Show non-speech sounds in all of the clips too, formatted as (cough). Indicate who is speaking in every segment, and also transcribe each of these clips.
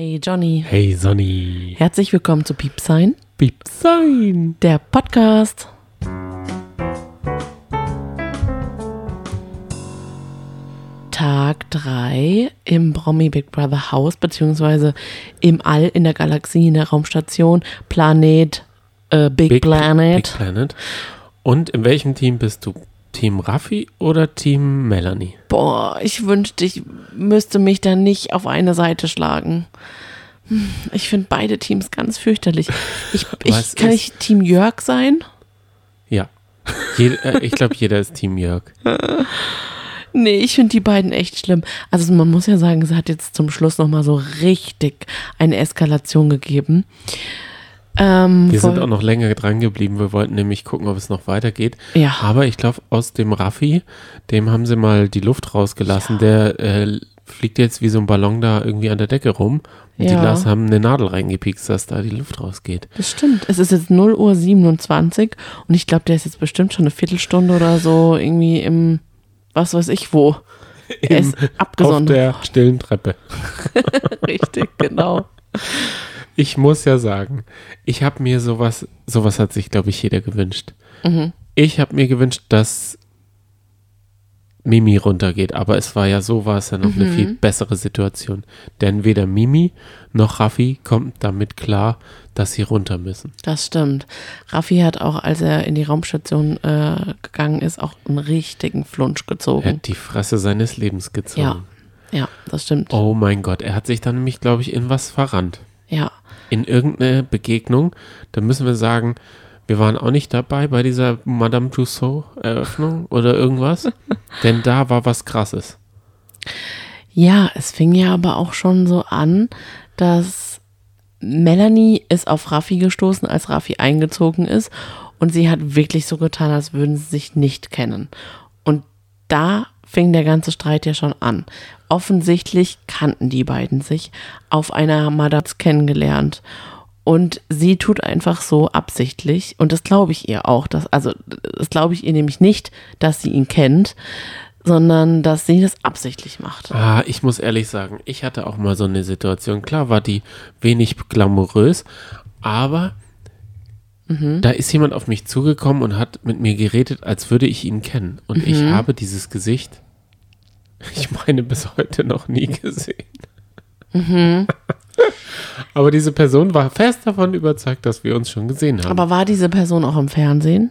Speaker 1: Hey Johnny.
Speaker 2: Hey Sonny.
Speaker 1: Herzlich willkommen zu Piepsein.
Speaker 2: Piepsein.
Speaker 1: Der Podcast. Tag 3 im Promi Big Brother Haus, beziehungsweise im All in der Galaxie, in der Raumstation, Planet, äh, Big, Big, Planet.
Speaker 2: Big Planet. Und in welchem Team bist du? Team Raffi oder Team Melanie?
Speaker 1: Boah, ich wünschte, ich müsste mich da nicht auf eine Seite schlagen. Ich finde beide Teams ganz fürchterlich. Ich, ich kann ich Team Jörg sein?
Speaker 2: Ja. Jed, äh, ich glaube, jeder ist Team Jörg. (laughs)
Speaker 1: Nee, ich finde die beiden echt schlimm. Also man muss ja sagen, es hat jetzt zum Schluss nochmal so richtig eine Eskalation gegeben.
Speaker 2: Ähm, wir sind auch noch länger dran geblieben. Wir wollten nämlich gucken, ob es noch weitergeht.
Speaker 1: Ja.
Speaker 2: Aber ich glaube, aus dem Raffi, dem haben sie mal die Luft rausgelassen. Ja. Der äh, fliegt jetzt wie so ein Ballon da irgendwie an der Decke rum. Und ja. die Lars haben eine Nadel reingepikst, dass da die Luft rausgeht.
Speaker 1: Das stimmt. Es ist jetzt 0 Uhr 27 und ich glaube, der ist jetzt bestimmt schon eine Viertelstunde oder so irgendwie im, was weiß ich wo. (laughs)
Speaker 2: er ist abgesondert. Auf der stillen Treppe. (laughs)
Speaker 1: Richtig, genau.
Speaker 2: Ich muss ja sagen, ich habe mir sowas, sowas hat sich, glaube ich, jeder gewünscht. Mhm. Ich habe mir gewünscht, dass Mimi runtergeht, aber es war ja so, war es ja noch mhm. eine viel bessere Situation. Denn weder Mimi noch Raffi kommt damit klar, dass sie runter müssen.
Speaker 1: Das stimmt. Raffi hat auch, als er in die Raumstation äh, gegangen ist, auch einen richtigen Flunsch gezogen. Er
Speaker 2: hat die Fresse seines Lebens gezogen.
Speaker 1: Ja, ja, das stimmt.
Speaker 2: Oh mein Gott, er hat sich dann nämlich, glaube ich, in was verrannt.
Speaker 1: Ja
Speaker 2: in irgendeine Begegnung, dann müssen wir sagen, wir waren auch nicht dabei bei dieser Madame Tussauds-Eröffnung oder irgendwas, (laughs) denn da war was Krasses.
Speaker 1: Ja, es fing ja aber auch schon so an, dass Melanie ist auf Raffi gestoßen, als Raffi eingezogen ist und sie hat wirklich so getan, als würden sie sich nicht kennen. Und da fing der ganze Streit ja schon an. Offensichtlich kannten die beiden sich auf einer Madats kennengelernt. Und sie tut einfach so absichtlich, und das glaube ich ihr auch, dass, also das glaube ich ihr nämlich nicht, dass sie ihn kennt, sondern dass sie das absichtlich macht.
Speaker 2: Ah, ich muss ehrlich sagen, ich hatte auch mal so eine Situation. Klar war die wenig glamourös, aber mhm. da ist jemand auf mich zugekommen und hat mit mir geredet, als würde ich ihn kennen. Und mhm. ich habe dieses Gesicht ich meine, bis heute noch nie gesehen. Mhm. (laughs) Aber diese Person war fest davon überzeugt, dass wir uns schon gesehen haben.
Speaker 1: Aber war diese Person auch im Fernsehen?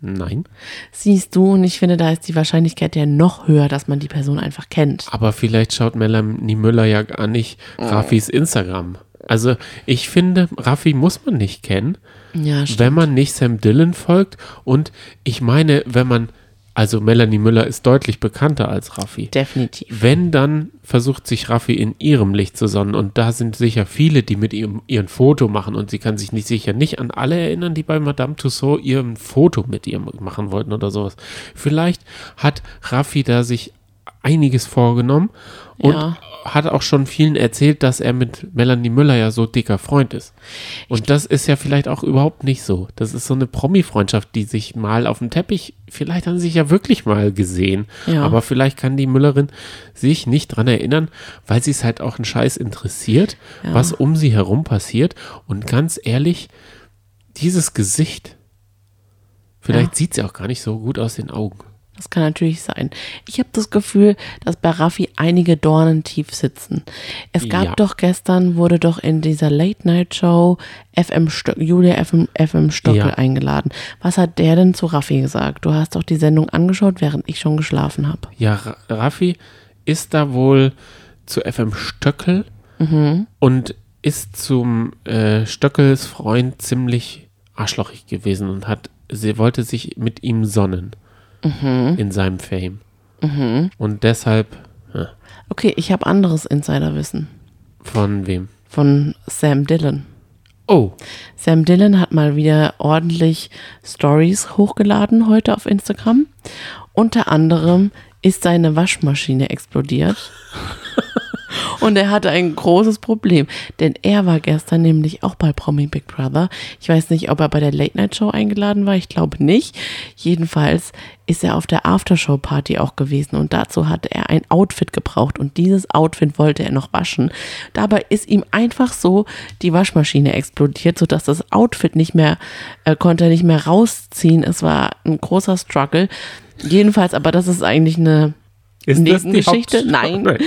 Speaker 2: Nein.
Speaker 1: Siehst du, und ich finde, da ist die Wahrscheinlichkeit ja noch höher, dass man die Person einfach kennt.
Speaker 2: Aber vielleicht schaut Melanie Müller ja gar nicht Raffis Instagram. Also ich finde, Raffi muss man nicht kennen,
Speaker 1: ja,
Speaker 2: wenn man nicht Sam Dillon folgt. Und ich meine, wenn man also Melanie Müller ist deutlich bekannter als Raffi.
Speaker 1: Definitiv.
Speaker 2: Wenn, dann versucht sich Raffi in ihrem Licht zu sonnen. Und da sind sicher viele, die mit ihrem ihren Foto machen. Und sie kann sich nicht sicher nicht an alle erinnern, die bei Madame Tussauds ihr Foto mit ihr machen wollten oder sowas. Vielleicht hat Raffi da sich einiges vorgenommen und ja. Hat auch schon vielen erzählt, dass er mit Melanie Müller ja so dicker Freund ist. Und das ist ja vielleicht auch überhaupt nicht so. Das ist so eine Promi-Freundschaft, die sich mal auf dem Teppich, vielleicht haben sie sich ja wirklich mal gesehen, ja. aber vielleicht kann die Müllerin sich nicht dran erinnern, weil sie es halt auch einen Scheiß interessiert, ja. was um sie herum passiert. Und ganz ehrlich, dieses Gesicht, vielleicht sieht sie auch gar nicht so gut aus den Augen.
Speaker 1: Das kann natürlich sein. Ich habe das Gefühl, dass bei Raffi einige Dornen tief sitzen. Es gab ja. doch gestern, wurde doch in dieser Late-Night-Show FM Julia FM, FM Stockel ja. eingeladen. Was hat der denn zu Raffi gesagt? Du hast doch die Sendung angeschaut, während ich schon geschlafen habe.
Speaker 2: Ja, Raffi ist da wohl zu FM Stöckel mhm. und ist zum äh, Stöckels Freund ziemlich arschlochig gewesen und hat, sie wollte sich mit ihm sonnen mhm. in seinem Fame. Mhm. Und deshalb. Ja.
Speaker 1: Okay, ich habe anderes Insiderwissen.
Speaker 2: Von wem?
Speaker 1: Von Sam Dillon.
Speaker 2: Oh.
Speaker 1: Sam Dillon hat mal wieder ordentlich Stories hochgeladen heute auf Instagram. Unter anderem ist seine Waschmaschine explodiert. (laughs) Und er hatte ein großes Problem, denn er war gestern nämlich auch bei Promi Big Brother. Ich weiß nicht, ob er bei der Late Night Show eingeladen war, ich glaube nicht. Jedenfalls ist er auf der Aftershow Party auch gewesen und dazu hatte er ein Outfit gebraucht und dieses Outfit wollte er noch waschen. Dabei ist ihm einfach so die Waschmaschine explodiert, sodass das Outfit nicht mehr, äh, konnte er nicht mehr rausziehen. Es war ein großer Struggle. Jedenfalls, aber das ist eigentlich eine
Speaker 2: Ist
Speaker 1: Nebengeschichte.
Speaker 2: Hauptstory?
Speaker 1: Nein.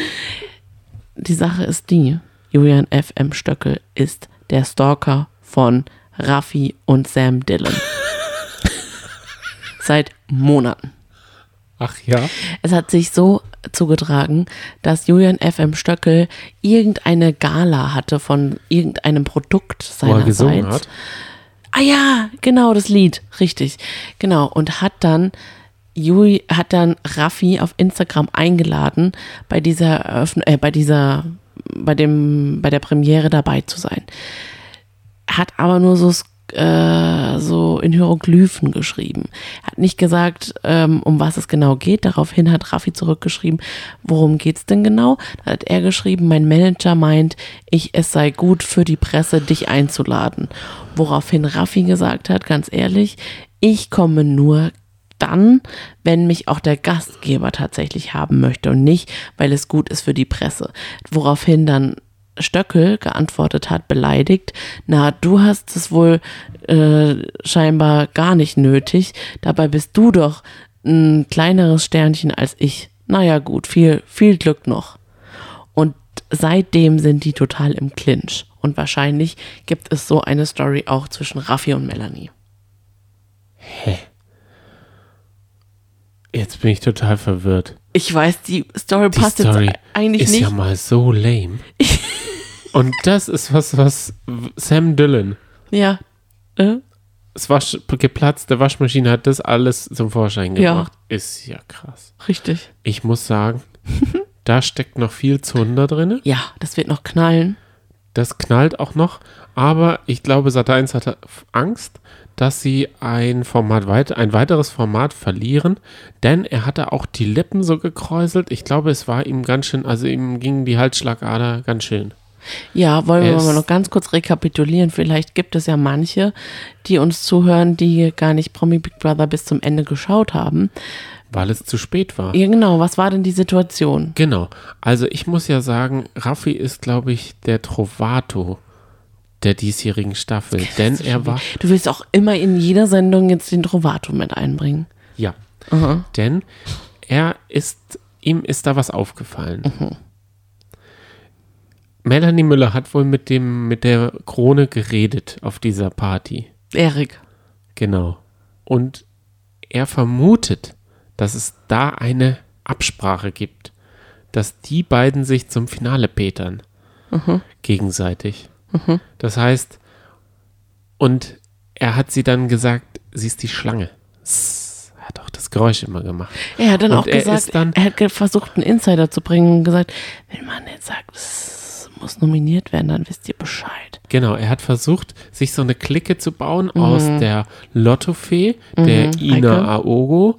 Speaker 1: Die Sache ist die, Julian F.M. Stöckel ist der Stalker von Raffi und Sam Dillon. (laughs) Seit Monaten.
Speaker 2: Ach ja.
Speaker 1: Es hat sich so zugetragen, dass Julian F.M. Stöckel irgendeine Gala hatte von irgendeinem Produkt
Speaker 2: Wo er
Speaker 1: seinerseits.
Speaker 2: hat.
Speaker 1: Ah ja, genau, das Lied, richtig. Genau. Und hat dann Juli, hat dann Raffi auf Instagram eingeladen, bei dieser Eröffnung, äh, bei dieser, bei dem, bei der Premiere dabei zu sein. Hat aber nur so, äh, so in Hieroglyphen geschrieben. Hat nicht gesagt, ähm, um was es genau geht. Daraufhin hat Raffi zurückgeschrieben, worum geht's denn genau? Da hat er geschrieben, mein Manager meint, ich, es sei gut für die Presse, dich einzuladen. Woraufhin Raffi gesagt hat, ganz ehrlich, ich komme nur dann, wenn mich auch der Gastgeber tatsächlich haben möchte und nicht, weil es gut ist für die Presse. Woraufhin dann Stöckel geantwortet hat, beleidigt, na, du hast es wohl äh, scheinbar gar nicht nötig, dabei bist du doch ein kleineres Sternchen als ich. Naja gut, viel, viel Glück noch. Und seitdem sind die total im Clinch. Und wahrscheinlich gibt es so eine Story auch zwischen Raffi und Melanie.
Speaker 2: Jetzt bin ich total verwirrt.
Speaker 1: Ich weiß, die Story
Speaker 2: Die
Speaker 1: passt
Speaker 2: Story
Speaker 1: jetzt eigentlich
Speaker 2: ist
Speaker 1: nicht.
Speaker 2: ja mal so lame. (laughs) Und das ist was, was Sam Dillon,
Speaker 1: Ja. Äh?
Speaker 2: das Wasch, geplatzte Waschmaschine hat das alles zum Vorschein
Speaker 1: Ja.
Speaker 2: gebracht. Ist ja krass.
Speaker 1: Richtig.
Speaker 2: Ich muss sagen, (laughs) da steckt noch viel Zunder drin.
Speaker 1: Ja, das wird noch knallen.
Speaker 2: Das knallt auch noch. Aber ich glaube, Sat1 hatte Angst, dass sie ein Format weit, ein weiteres Format verlieren, denn er hatte auch die Lippen so gekräuselt. Ich glaube, es war ihm ganz schön, also ihm ging die Halsschlagader ganz schön.
Speaker 1: Ja, wollen wir
Speaker 2: Es-
Speaker 1: mal noch ganz kurz rekapitulieren. Vielleicht gibt es ja manche, die uns zuhören, die gar nicht Promi Big Brother bis zum Ende geschaut haben.
Speaker 2: Weil es zu spät war.
Speaker 1: Ja, genau. Was war denn die Situation?
Speaker 2: Genau. Also ich muss ja sagen, Raffi ist, glaube ich, der Trovato der diesjährigen Staffel. Denn er war,
Speaker 1: Du willst auch immer in jeder Sendung jetzt den Trovato mit einbringen.
Speaker 2: ja, denn er ist, ihm ist da was aufgefallen. Melanie Müller hat wohl mit dem, mit der Krone geredet auf dieser Party.
Speaker 1: Erik.
Speaker 2: Genau. Und er vermutet, dass es da eine Absprache gibt, dass die beiden sich zum Finale petern. Gegenseitig. Das heißt, und er hat sie dann gesagt, sie ist die Schlange. Er hat auch das Geräusch immer gemacht.
Speaker 1: Er hat dann
Speaker 2: Und
Speaker 1: auch gesagt,
Speaker 2: dann-
Speaker 1: er hat versucht, einen Insider zu bringen und gesagt, wenn man jetzt sagt, es muss nominiert werden, dann wisst ihr Bescheid.
Speaker 2: Genau, er hat versucht, sich so eine Clique zu bauen aus der Lottofee, der Ina. Aogo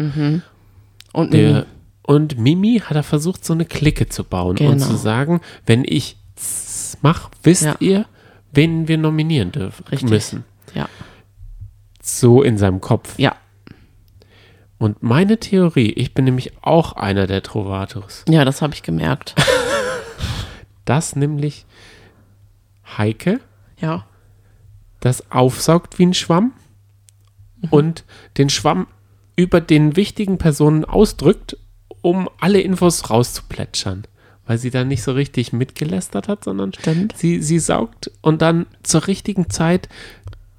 Speaker 1: Und
Speaker 2: der,
Speaker 1: Mimi.
Speaker 2: und Mimi hat er versucht, so eine Clique zu bauen und
Speaker 1: Genau.
Speaker 2: zu sagen, wenn ich s- mach, wisst
Speaker 1: Ja.
Speaker 2: ihr, wen wir nominieren dürfen
Speaker 1: Richtig.
Speaker 2: müssen.
Speaker 1: Ja.
Speaker 2: So in seinem Kopf.
Speaker 1: Ja.
Speaker 2: Und meine Theorie, ich bin nämlich auch einer der Trovatos,
Speaker 1: Ja, das habe ich gemerkt. (laughs)
Speaker 2: dass nämlich Heike
Speaker 1: Ja.
Speaker 2: das aufsaugt wie ein Schwamm
Speaker 1: Mhm.
Speaker 2: und den Schwamm über den wichtigen Personen ausdrückt, um alle Infos rauszuplätschern. Weil sie dann nicht so richtig mitgelästert hat, sondern
Speaker 1: Stimmt.
Speaker 2: sie, sie saugt und dann zur richtigen Zeit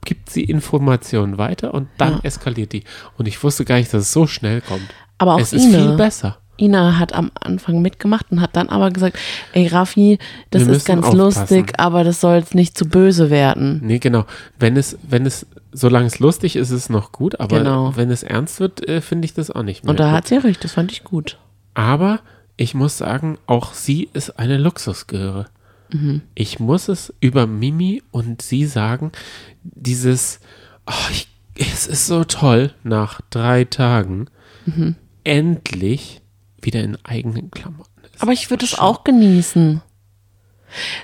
Speaker 2: gibt sie Informationen weiter und dann
Speaker 1: Ja.
Speaker 2: eskaliert die. Und ich wusste gar nicht, dass es so schnell kommt.
Speaker 1: Aber auch
Speaker 2: es ist viel
Speaker 1: Ina.
Speaker 2: besser.
Speaker 1: Ina hat am Anfang mitgemacht und hat dann aber gesagt, ey Raffi, das
Speaker 2: Wir
Speaker 1: ist ganz
Speaker 2: aufpassen.
Speaker 1: lustig, aber das soll jetzt nicht zu böse werden.
Speaker 2: Nee, genau. Wenn es, wenn es, solange es lustig ist, ist es noch gut, aber
Speaker 1: Genau.
Speaker 2: wenn es ernst wird, äh, finde ich das auch nicht mehr.
Speaker 1: Und da
Speaker 2: gut.
Speaker 1: hat sie recht, das fand ich gut.
Speaker 2: Aber ich muss sagen, auch sie ist eine Luxusgöre. Ich muss es über Mimi und sie sagen, dieses, oh, ich, es ist so toll, nach drei Tagen endlich wieder in eigenen Klamotten ist.
Speaker 1: Aber ich würde es auch genießen.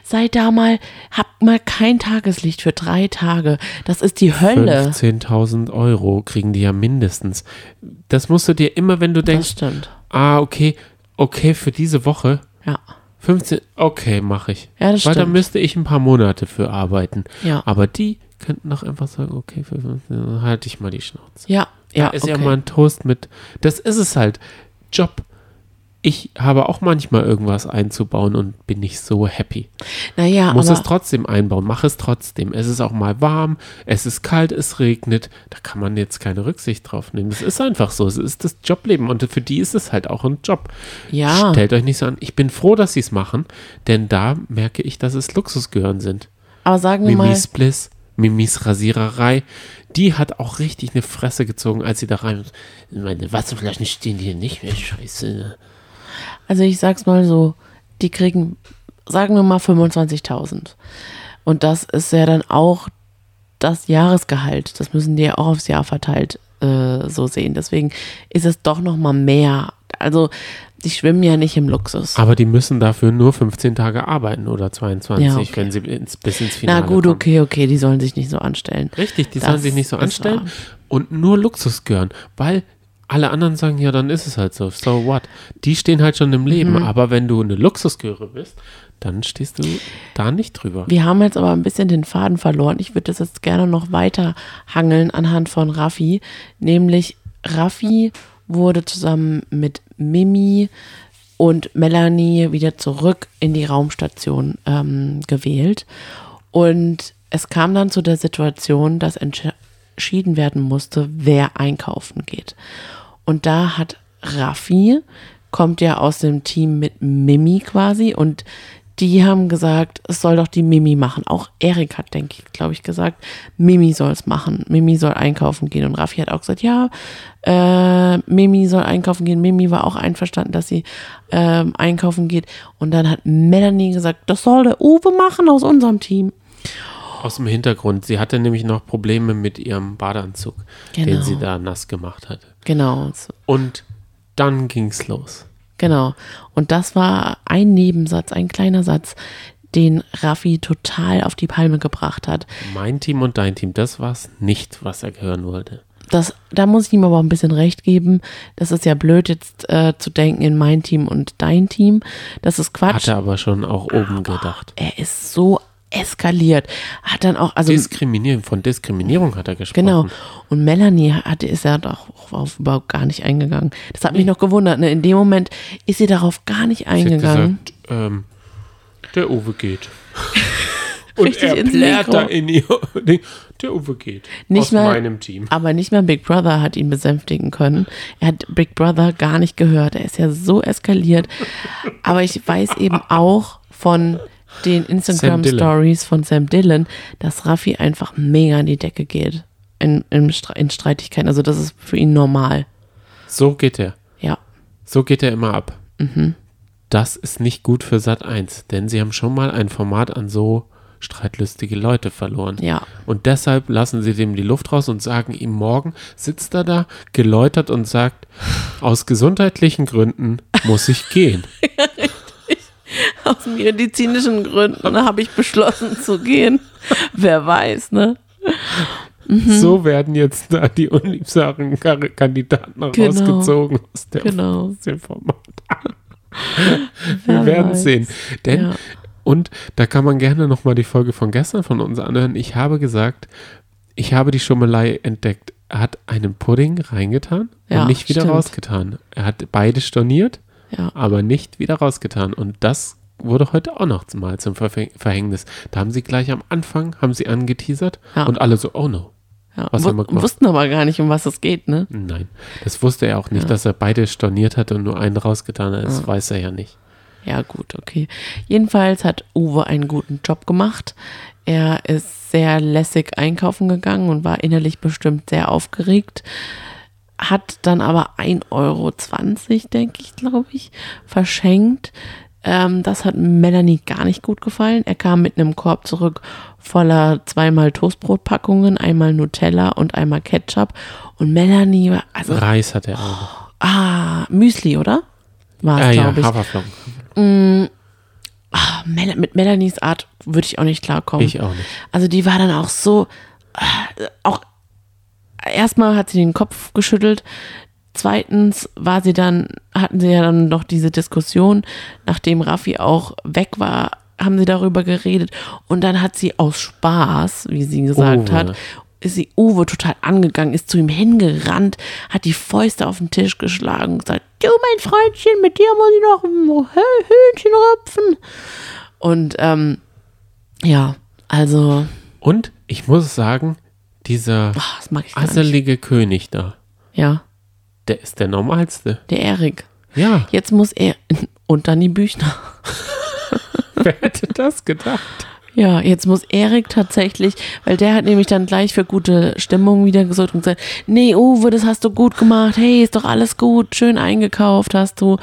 Speaker 1: Sei da mal, hab mal kein Tageslicht für drei Tage. Das ist die Hölle.
Speaker 2: 15.000 Euro kriegen die ja mindestens. Das musst du dir immer, wenn du
Speaker 1: Das
Speaker 2: denkst,
Speaker 1: stimmt.
Speaker 2: ah, okay, okay, für diese Woche
Speaker 1: Ja.
Speaker 2: 15, okay, mache ich.
Speaker 1: Ja, das
Speaker 2: Weil da
Speaker 1: stimmt.
Speaker 2: müsste ich ein paar Monate für arbeiten.
Speaker 1: Ja.
Speaker 2: Aber die könnten doch einfach sagen, okay, für 15, dann halte ich mal die Schnauze.
Speaker 1: Ja, ja.
Speaker 2: da ist ja
Speaker 1: okay.
Speaker 2: mal ein Toast mit. Das ist es halt. Job. Ich habe auch manchmal irgendwas einzubauen und bin nicht so happy.
Speaker 1: Naja,
Speaker 2: Muss es trotzdem einbauen, mach es trotzdem. Es ist auch mal warm, es ist kalt, es regnet. Da kann man jetzt keine Rücksicht drauf nehmen. Das ist einfach so. Es ist das Jobleben und für die ist es halt auch ein Job.
Speaker 1: ja.
Speaker 2: Stellt euch nicht so an. Ich bin froh, dass sie es machen, denn da merke ich, dass es Luxusgehören sind.
Speaker 1: aber sagen wir mal,
Speaker 2: Mimis Bliss, Mimis Rasiererei, die hat auch richtig eine Fresse gezogen, als sie da rein. Meine Wasserflaschen stehen hier nicht mehr, scheiße.
Speaker 1: Also ich sag's mal so, die kriegen, sagen wir mal 25.000. Und das ist ja dann auch das Jahresgehalt. Das müssen die ja auch aufs Jahr verteilt äh, so sehen. Deswegen ist es doch noch mal mehr. Also die schwimmen ja nicht im Luxus.
Speaker 2: Aber die müssen dafür nur 15 Tage arbeiten oder 22,
Speaker 1: Ja, okay.
Speaker 2: wenn sie ins, bis ins
Speaker 1: Na
Speaker 2: Finale
Speaker 1: gut,
Speaker 2: kommen.
Speaker 1: okay, okay, die sollen sich nicht so anstellen.
Speaker 2: Richtig, die
Speaker 1: Das
Speaker 2: sollen sich nicht so anstellen und nur Luxus gehören, weil alle anderen sagen, ja, dann ist es halt so. So what? Die stehen halt schon im Leben,
Speaker 1: Mhm.
Speaker 2: aber wenn du eine Luxusgöre bist, dann stehst du da nicht drüber.
Speaker 1: Wir haben jetzt aber ein bisschen den Faden verloren. Ich würde das jetzt gerne noch weiter hangeln anhand von Raffi. Nämlich Raffi wurde zusammen mit Mimi und Melanie wieder zurück in die Raumstation ähm, gewählt. Und es kam dann zu der Situation, dass entschieden werden musste, wer einkaufen geht. Und da hat Raffi, kommt ja aus dem Team mit Mimi quasi und die haben gesagt, es soll doch die Mimi machen. Auch Erik hat, denke ich, glaube ich, gesagt, Mimi soll es machen. Mimi soll einkaufen gehen. Und Raffi hat auch gesagt, ja, äh, Mimi soll einkaufen gehen. Mimi war auch einverstanden, dass sie ähm, einkaufen geht. Und dann hat Melanie gesagt, das soll der Uwe machen aus unserem Team.
Speaker 2: Aus dem Hintergrund. Sie hatte nämlich noch Probleme mit ihrem Badeanzug, den
Speaker 1: Genau.
Speaker 2: sie da nass gemacht hatte.
Speaker 1: Genau.
Speaker 2: Und dann ging's los.
Speaker 1: Genau. Und das war ein Nebensatz, ein kleiner Satz, den Raffi total auf die Palme gebracht hat.
Speaker 2: Mein Team und dein Team, das war's nicht, was er hören wollte.
Speaker 1: Das, da muss ich ihm aber ein bisschen recht geben. Das ist ja blöd, jetzt äh, zu denken in mein Team und dein Team. Das ist Quatsch.
Speaker 2: Hat er aber schon auch oben gedacht.
Speaker 1: er ist so eskaliert. Hat dann auch, also
Speaker 2: Diskriminierung, von Diskriminierung hat er gesprochen.
Speaker 1: Genau. Und Melanie hatte, ist ja doch auf überhaupt gar nicht eingegangen. Das hat mich noch gewundert. Ne? In dem Moment ist sie darauf gar nicht
Speaker 2: Sie hat
Speaker 1: eingegangen.
Speaker 2: gesagt, ähm, der Uwe geht. (laughs) Und
Speaker 1: Richtig
Speaker 2: er
Speaker 1: ins
Speaker 2: plärt da in ihr. (laughs) Der Uwe geht.
Speaker 1: Nicht
Speaker 2: aus
Speaker 1: mal-
Speaker 2: meinem Team.
Speaker 1: Aber nicht mal Big Brother hat ihn besänftigen können. Er hat Big Brother gar nicht gehört. Er ist ja so eskaliert. Aber ich weiß eben auch von den Instagram. Stories von Sam Dillon, dass Raffi einfach mega in die Decke geht. In, in, in Streitigkeiten. Also das ist für ihn normal.
Speaker 2: So geht er.
Speaker 1: Ja.
Speaker 2: So geht er immer ab.
Speaker 1: Mhm.
Speaker 2: Das ist nicht gut für Sat 1, denn sie haben schon mal ein Format an so streitlustige Leute verloren.
Speaker 1: Ja.
Speaker 2: Und deshalb lassen sie dem die Luft raus und sagen ihm morgen, sitzt er da, geläutert und sagt, aus gesundheitlichen Gründen muss ich gehen. (laughs) (laughs)
Speaker 1: Aus medizinischen Gründen habe ich beschlossen zu gehen. Wer weiß, ne? Mhm.
Speaker 2: So werden jetzt da die unliebsamen Kandidaten
Speaker 1: Genau.
Speaker 2: rausgezogen aus, der,
Speaker 1: Genau.
Speaker 2: aus dem Format. Wir werden
Speaker 1: weiß.
Speaker 2: sehen. Denn,
Speaker 1: Ja.
Speaker 2: und da kann man gerne nochmal die Folge von gestern von uns anhören. Ich habe gesagt, ich habe die Schummelei entdeckt. Er hat einen Pudding reingetan
Speaker 1: Ja,
Speaker 2: und nicht wieder
Speaker 1: stimmt.
Speaker 2: rausgetan. Er hat beide storniert,
Speaker 1: Ja.
Speaker 2: aber nicht wieder rausgetan. Und das wurde heute auch noch mal zum Verfäng- Verhängnis. Da haben sie gleich am Anfang, haben sie angeteasert
Speaker 1: Ja.
Speaker 2: und alle so, oh no.
Speaker 1: ja.
Speaker 2: Was haben wir gemacht?
Speaker 1: Wussten aber gar nicht, um was es geht, ne?
Speaker 2: Nein, das wusste er auch nicht,
Speaker 1: Ja.
Speaker 2: dass er beide storniert hat und nur einen rausgetan hat. Das weiß er ja nicht.
Speaker 1: Ja, gut, okay. Jedenfalls hat Uwe einen guten Job gemacht. Er ist sehr lässig einkaufen gegangen und war innerlich bestimmt sehr aufgeregt. Hat dann aber 1,20 Euro, denke ich, glaube ich, verschenkt. Ähm, das hat Melanie gar nicht gut gefallen. Er kam mit einem Korb zurück voller zweimal Toastbrotpackungen, einmal Nutella und einmal Ketchup. Und Melanie war, also,
Speaker 2: Reis hat er auch noch.
Speaker 1: ah, Müsli, oder? War
Speaker 2: Ah
Speaker 1: es,
Speaker 2: ja,
Speaker 1: glaube ich.
Speaker 2: Haferflocken.
Speaker 1: ah, Mel mit Melanies Art würde ich auch nicht klarkommen.
Speaker 2: Ich auch nicht.
Speaker 1: Also die war dann auch so, äh, auch erstmal hat sie den Kopf geschüttelt. Zweitens war sie dann, hatten sie ja dann noch diese Diskussion, nachdem Raffi auch weg war, haben sie darüber geredet. Und dann hat sie aus Spaß, wie sie gesagt
Speaker 2: Uwe.
Speaker 1: hat, ist sie Uwe total angegangen, ist zu ihm hingerannt, hat die Fäuste auf den Tisch geschlagen und gesagt, du mein Freundchen, mit dir muss ich noch ein Hühnchen rupfen. Und ähm, ja, also,
Speaker 2: Und ich muss sagen, dieser
Speaker 1: ach, nicht.
Speaker 2: asselige König da,
Speaker 1: Ja,
Speaker 2: der ist der normalste.
Speaker 1: der Erik.
Speaker 2: Ja,
Speaker 1: Jetzt muss er (laughs) und dann die Büchner. (laughs)
Speaker 2: wer hätte das gedacht?
Speaker 1: Ja, jetzt muss Erik tatsächlich, weil der hat nämlich dann gleich für gute Stimmung wieder gesorgt und gesagt, nee, Uwe, das hast du gut gemacht, hey, ist doch alles gut, schön eingekauft hast du.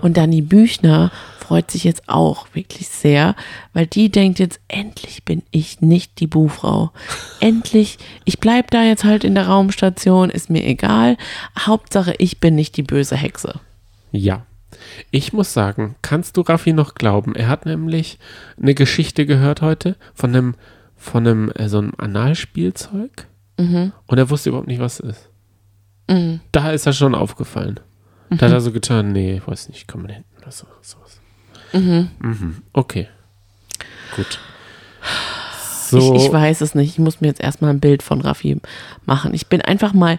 Speaker 1: Und Dani Büchner freut sich jetzt auch wirklich sehr, weil die denkt jetzt, endlich bin ich nicht die Buhfrau. Endlich, ich bleib da jetzt halt in der Raumstation, ist mir egal. Hauptsache, ich bin nicht die böse Hexe.
Speaker 2: Ja. Ich muss sagen, kannst du Raffi noch glauben? Er hat nämlich eine Geschichte gehört heute von einem, von einem, äh, so einem Analspielzeug. Und er wusste überhaupt nicht, was es ist.
Speaker 1: Mhm.
Speaker 2: Da ist er schon aufgefallen. Da hat er so getan, nee, ich weiß nicht, komm mal hinten oder so, sowas. Mhm. Okay. Gut. So,
Speaker 1: Ich, ich weiß es nicht. Ich muss mir jetzt erstmal ein Bild von Raffi machen. Ich bin einfach mal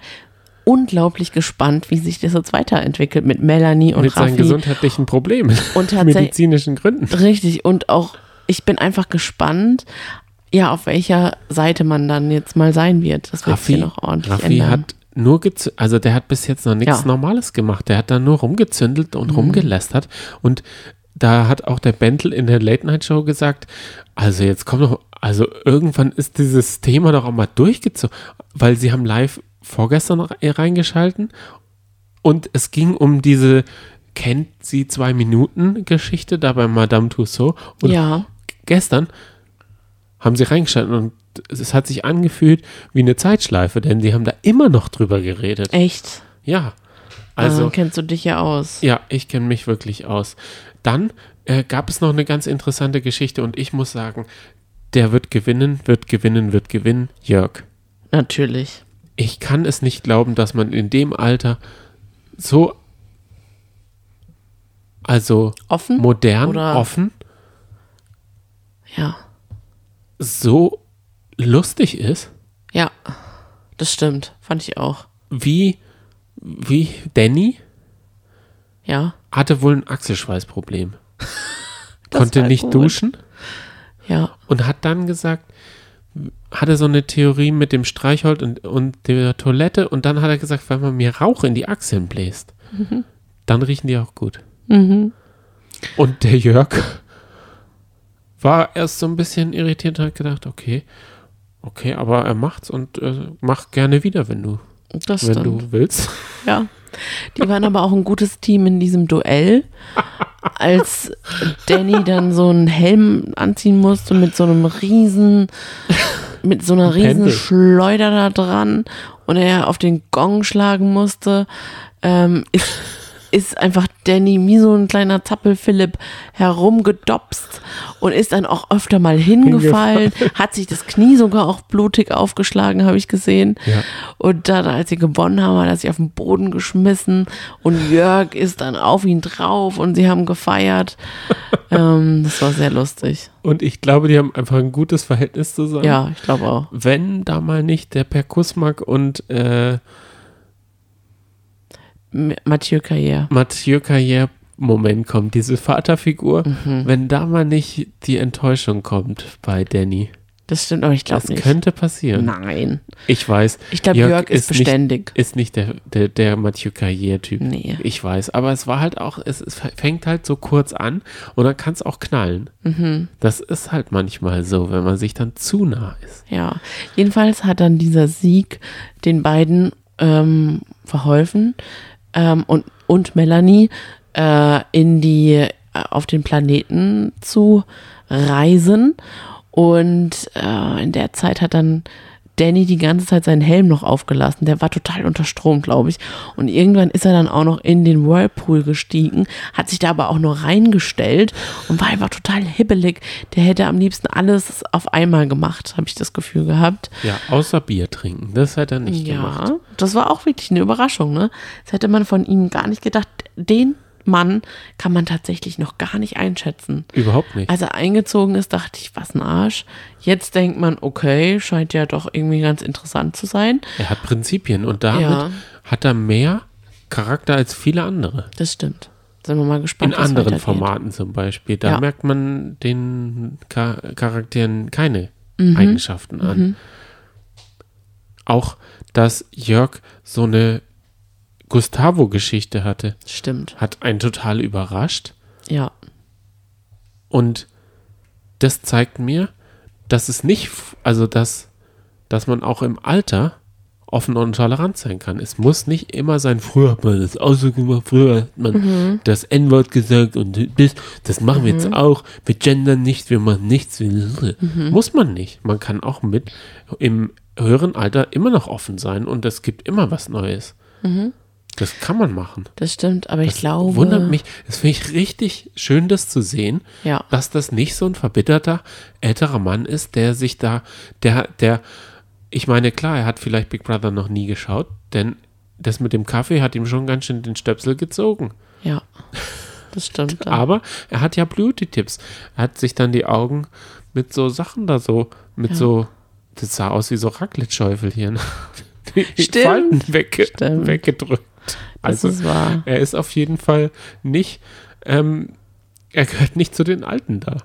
Speaker 1: unglaublich gespannt, wie sich das jetzt weiterentwickelt mit Melanie und
Speaker 2: mit seinen
Speaker 1: Raffi.
Speaker 2: gesundheitlichen Problemen, (laughs)
Speaker 1: Und
Speaker 2: medizinischen Gründen.
Speaker 1: Richtig. Und auch, ich bin einfach gespannt, ja, auf welcher Seite man dann jetzt mal sein wird. Das wird
Speaker 2: Raffi,
Speaker 1: hier noch ordentlich
Speaker 2: Raffi
Speaker 1: ändern.
Speaker 2: hat nur gezündelt, also der hat bis jetzt noch nichts
Speaker 1: Ja. Mhm.
Speaker 2: Normales gemacht. Der hat da nur rumgezündelt und rumgelästert. Und da hat auch der Bentel in der Late-Night-Show gesagt, also jetzt kommt doch, also irgendwann ist dieses Thema doch auch mal durchgezogen, weil sie haben live vorgestern noch reingeschalten und es ging um diese kennt sie zwei Minuten Geschichte da bei Madame Tussaud und
Speaker 1: ja,
Speaker 2: gestern haben sie reingeschaltet und es hat sich angefühlt wie eine Zeitschleife, denn die haben da immer noch drüber geredet.
Speaker 1: echt.
Speaker 2: Ja.
Speaker 1: Also
Speaker 2: Also,
Speaker 1: kennst du dich ja aus.
Speaker 2: ja, ich kenne mich wirklich aus. Dann äh, gab es noch eine ganz interessante Geschichte und ich muss sagen, der wird gewinnen, wird gewinnen, wird gewinnen. Jörg.
Speaker 1: Natürlich.
Speaker 2: Ich kann es nicht glauben, dass man in dem Alter so, also
Speaker 1: Offen?
Speaker 2: modern,
Speaker 1: Oder-
Speaker 2: offen,
Speaker 1: Ja.
Speaker 2: so lustig ist.
Speaker 1: Ja. Das stimmt. Fand ich auch.
Speaker 2: wie, wie Danny
Speaker 1: Ja.
Speaker 2: hatte wohl ein Achselschweißproblem. (laughs) Konnte nicht
Speaker 1: gut.
Speaker 2: duschen
Speaker 1: Ja.
Speaker 2: und hat dann gesagt, hatte so eine Theorie mit dem Streichholz und, und der Toilette und dann hat er gesagt, wenn man mir Rauch in die Achseln bläst, dann riechen die auch gut.
Speaker 1: Mhm.
Speaker 2: Und der Jörg war erst so ein bisschen irritiert und hat gedacht, okay, okay, aber er macht's und äh, macht gerne wieder, wenn du,
Speaker 1: Das
Speaker 2: wenn
Speaker 1: stimmt.
Speaker 2: du willst.
Speaker 1: Ja. Die waren aber auch ein gutes Team in diesem Duell. Als Danny dann so einen Helm anziehen musste mit so einem riesen, mit so einer
Speaker 2: Ein
Speaker 1: riesen. Schleuder da dran und er auf den Gong schlagen musste, ähm, ist, ist einfach Danny wie so ein kleiner Zappel-Philipp herumgedopst und ist dann auch öfter mal hingefallen, hat sich das Knie sogar auch blutig aufgeschlagen, habe ich gesehen.
Speaker 2: Ja.
Speaker 1: Und dann, als sie gewonnen haben, hat er sich auf den Boden geschmissen und Jörg ist dann auf ihn drauf und sie haben gefeiert. (laughs) ähm, das war sehr lustig.
Speaker 2: Und ich glaube, die haben einfach ein gutes Verhältnis zusammen.
Speaker 1: Ja, ich glaube auch.
Speaker 2: Wenn da mal nicht der Per Kusmak und äh,
Speaker 1: Mathieu Carrière.
Speaker 2: Mathieu Carrière Moment kommt, diese Vaterfigur,
Speaker 1: Mhm.
Speaker 2: wenn da mal nicht die Enttäuschung kommt bei Danny.
Speaker 1: Das stimmt, aber ich glaube
Speaker 2: Das
Speaker 1: nicht.
Speaker 2: könnte passieren.
Speaker 1: Nein.
Speaker 2: Ich weiß.
Speaker 1: Ich glaube, Jörg, ist,
Speaker 2: nicht,
Speaker 1: beständig.
Speaker 2: ist nicht der, der, der Mathieu Carrière-Typ.
Speaker 1: Nee.
Speaker 2: Ich weiß. Aber es war halt auch, es, es fängt halt so kurz an und dann kann es auch knallen.
Speaker 1: Mhm.
Speaker 2: Das ist halt manchmal so, wenn man sich dann zu nah ist.
Speaker 1: Ja. Jedenfalls hat dann dieser Sieg den beiden ähm, verholfen ähm, und, und Melanie äh, in die, äh, auf den Planeten zu reisen. Und äh, in der Zeit hat dann Danny die ganze Zeit seinen Helm noch aufgelassen. Der war total unter Strom, glaube ich. Und irgendwann ist er dann auch noch in den Whirlpool gestiegen, hat sich da aber auch nur reingestellt und war einfach total hibbelig. Der hätte am liebsten alles auf einmal gemacht, habe ich das Gefühl gehabt.
Speaker 2: Ja, außer Bier trinken. Das hat er nicht
Speaker 1: ja,
Speaker 2: gemacht.
Speaker 1: das war auch wirklich eine Überraschung. Ne? Das hätte man von ihm gar nicht gedacht. Den Mann kann man tatsächlich noch gar nicht einschätzen.
Speaker 2: Überhaupt nicht.
Speaker 1: Als er eingezogen ist, dachte ich, was ein Arsch. Jetzt denkt man, okay, scheint ja doch irgendwie ganz interessant zu sein.
Speaker 2: Er hat Prinzipien und damit
Speaker 1: Ja.
Speaker 2: hat er mehr Charakter als viele andere.
Speaker 1: Das stimmt. Sind wir mal gespannt.
Speaker 2: In anderen. Formaten zum Beispiel. Da
Speaker 1: Ja.
Speaker 2: merkt man den Cha Charakteren keine
Speaker 1: Mhm.
Speaker 2: Eigenschaften an. Auch, dass Jörg so eine Gustavo-Geschichte hatte,
Speaker 1: Stimmt.
Speaker 2: hat einen total überrascht.
Speaker 1: Ja.
Speaker 2: Und das zeigt mir, dass es nicht, also dass, dass man auch im Alter offen und tolerant sein kann. Es muss nicht immer sein, früher hat man das auch so gemacht, früher hat man das N-Wort gesagt und das, das machen wir jetzt auch. Wir gendern nicht, wir machen nichts. Muss man nicht. Man kann auch mit im höheren Alter immer noch offen sein und es gibt immer was Neues. Das kann man machen.
Speaker 1: Das stimmt, aber ich
Speaker 2: Das
Speaker 1: glaube.
Speaker 2: wundert mich. Das finde ich richtig schön, das zu sehen,
Speaker 1: Ja.
Speaker 2: dass das nicht so ein verbitterter älterer Mann ist, der sich da, der, der, ich meine, klar, er hat vielleicht Big Brother noch nie geschaut, denn das mit dem Kaffee hat ihm schon ganz schön den Stöpsel gezogen.
Speaker 1: Ja. Das stimmt. (laughs)
Speaker 2: Aber er hat ja Beauty-Tipps. Er hat sich dann die Augen mit so Sachen da so, mit
Speaker 1: Ja.
Speaker 2: so, das sah aus wie so Raclette-Schäufelchen. (laughs) Die
Speaker 1: Stimmt.
Speaker 2: Falten wegge
Speaker 1: Stimmt.
Speaker 2: weggedrückt.
Speaker 1: Das
Speaker 2: Also,
Speaker 1: ist wahr.
Speaker 2: er ist auf jeden Fall nicht, ähm, er gehört nicht zu den Alten da.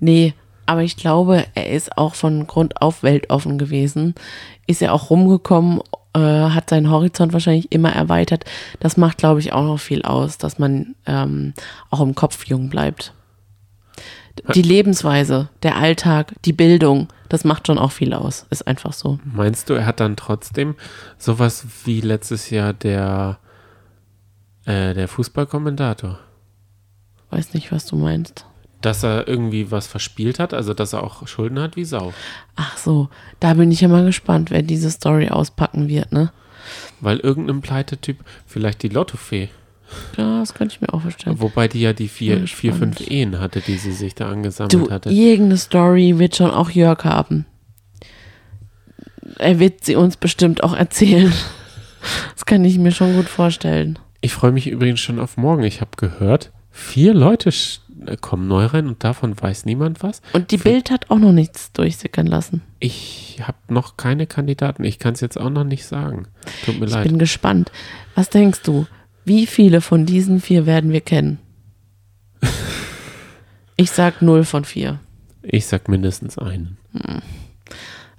Speaker 1: Nee, aber ich glaube, er ist auch von Grund auf weltoffen gewesen. Ist er auch rumgekommen, äh, hat seinen Horizont wahrscheinlich immer erweitert. Das macht, glaube ich, auch noch viel aus, dass man ähm, auch im Kopf jung bleibt. Die Lebensweise, der Alltag, die Bildung, das macht schon auch viel aus. Ist einfach so.
Speaker 2: Meinst du, er hat dann trotzdem sowas wie letztes Jahr der, äh, der Fußballkommentator?
Speaker 1: Weiß nicht, was du meinst.
Speaker 2: Dass er irgendwie was verspielt hat, also dass er auch Schulden hat wie Sau.
Speaker 1: Ach so, da bin ich ja mal gespannt, wer diese Story auspacken wird, ne?
Speaker 2: Weil irgendein Pleitetyp, vielleicht die Lottofee,
Speaker 1: das könnte ich mir auch vorstellen.
Speaker 2: wobei die ja die vier,
Speaker 1: Ja,
Speaker 2: vier fünf Ehen hatte, die sie sich da angesammelt
Speaker 1: Du,
Speaker 2: hatte.
Speaker 1: irgendeine Story wird schon auch Jörg haben. Er wird sie uns bestimmt auch erzählen. (laughs) Das kann ich mir schon gut vorstellen.
Speaker 2: Ich freue mich übrigens schon auf morgen. Ich habe gehört, vier Leute kommen neu rein und davon weiß niemand was.
Speaker 1: Und die
Speaker 2: Für-
Speaker 1: Bild hat auch noch nichts durchsickern lassen.
Speaker 2: Ich habe noch keine Kandidaten. Ich kann es jetzt auch noch nicht sagen. Tut mir
Speaker 1: Ich
Speaker 2: leid.
Speaker 1: bin gespannt. Was denkst du? Wie viele von diesen vier werden wir kennen? (laughs) Ich sag 0 von 4.
Speaker 2: Ich sag mindestens einen.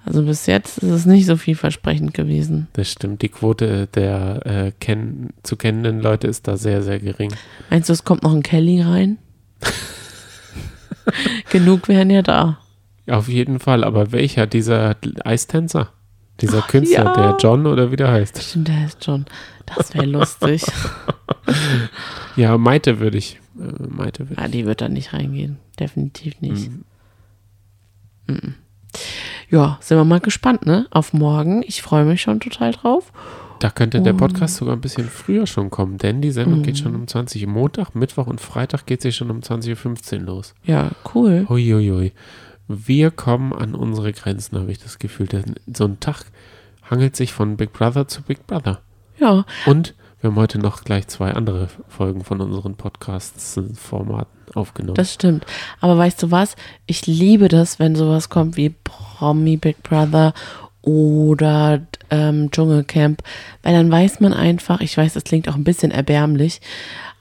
Speaker 1: Also bis jetzt ist es nicht so vielversprechend gewesen.
Speaker 2: Das stimmt. Die Quote der äh, kenn zu kennenden Leute ist da sehr, sehr gering.
Speaker 1: Meinst du, es kommt noch ein Kelly rein? (laughs) Genug wären ja da.
Speaker 2: Auf jeden Fall. Aber welcher? Dieser Eistänzer? Dieser Künstler,
Speaker 1: ja.
Speaker 2: der John oder wie der heißt?
Speaker 1: Stimmt, der ist schon. Das wäre lustig. (laughs)
Speaker 2: Ja, Maite würde ich. Äh, Maite würde
Speaker 1: Ah, die wird da nicht reingehen. Definitiv nicht.
Speaker 2: Mhm.
Speaker 1: Mhm. Ja, sind wir mal gespannt, ne? Auf morgen. Ich freue mich schon total drauf.
Speaker 2: Da könnte der. Podcast sogar ein bisschen früher schon kommen, denn die Sendung geht
Speaker 1: Mhm.
Speaker 2: schon um 20 Uhr. Montag, Mittwoch und Freitag geht sie schon um 20.15 Uhr los.
Speaker 1: Ja, cool.
Speaker 2: Huiuiui. Wir kommen an unsere Grenzen, habe ich das Gefühl. Denn so ein Tag hangelt sich von Big Brother zu Big Brother.
Speaker 1: Ja,
Speaker 2: Und wir haben heute noch gleich zwei andere Folgen von unseren Podcasts-Formaten aufgenommen.
Speaker 1: das stimmt. Aber weißt du was? Ich liebe das, wenn sowas kommt wie Promi Big Brother oder ähm, Dschungelcamp, weil dann weiß man einfach, ich weiß, das klingt auch ein bisschen erbärmlich,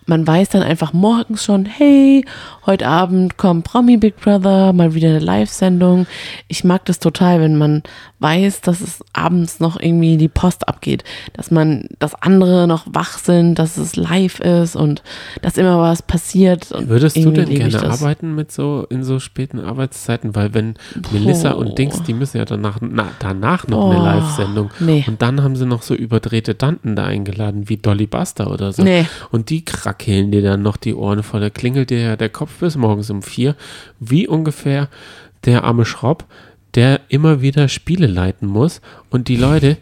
Speaker 1: man weiß dann einfach morgens schon, hey, heute Abend kommt Promi Big Brother, mal wieder eine Live-Sendung. Ich mag das total, wenn man weiß, dass es abends noch irgendwie die Post abgeht, dass man, dass andere noch wach sind, dass es live ist und dass immer was passiert.
Speaker 2: Würdest du denn gerne arbeiten mit so in so späten Arbeitszeiten? Weil wenn Melissa und Dings, die müssen ja danach, na, danach noch eine
Speaker 1: Oh,
Speaker 2: Live-Sendung.
Speaker 1: nee.
Speaker 2: Und dann haben sie noch so überdrehte Tanten da eingeladen, wie Dolly Buster oder so.
Speaker 1: Nee.
Speaker 2: Und die krackeln dir dann noch die Ohren voll. Da klingelt dir ja der Kopf bis morgens um vier. Wie ungefähr der arme Schropp, der immer wieder Spiele leiten muss und die Leute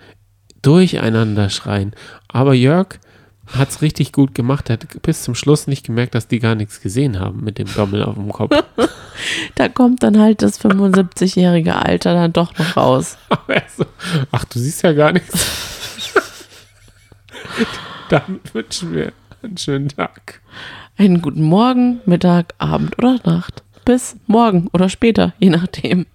Speaker 2: durcheinander schreien. Aber Jörg hat es richtig gut gemacht. Er hat bis zum Schluss nicht gemerkt, dass die gar nichts gesehen haben mit dem Dommel auf dem Kopf. (laughs)
Speaker 1: Da kommt dann halt das 75-jährige Alter dann doch noch raus. (laughs)
Speaker 2: Ach, du siehst ja gar nichts. (laughs) Damit wünschen wir einen schönen Tag.
Speaker 1: Einen guten Morgen, Mittag, Abend oder Nacht. Bis morgen oder später, je nachdem.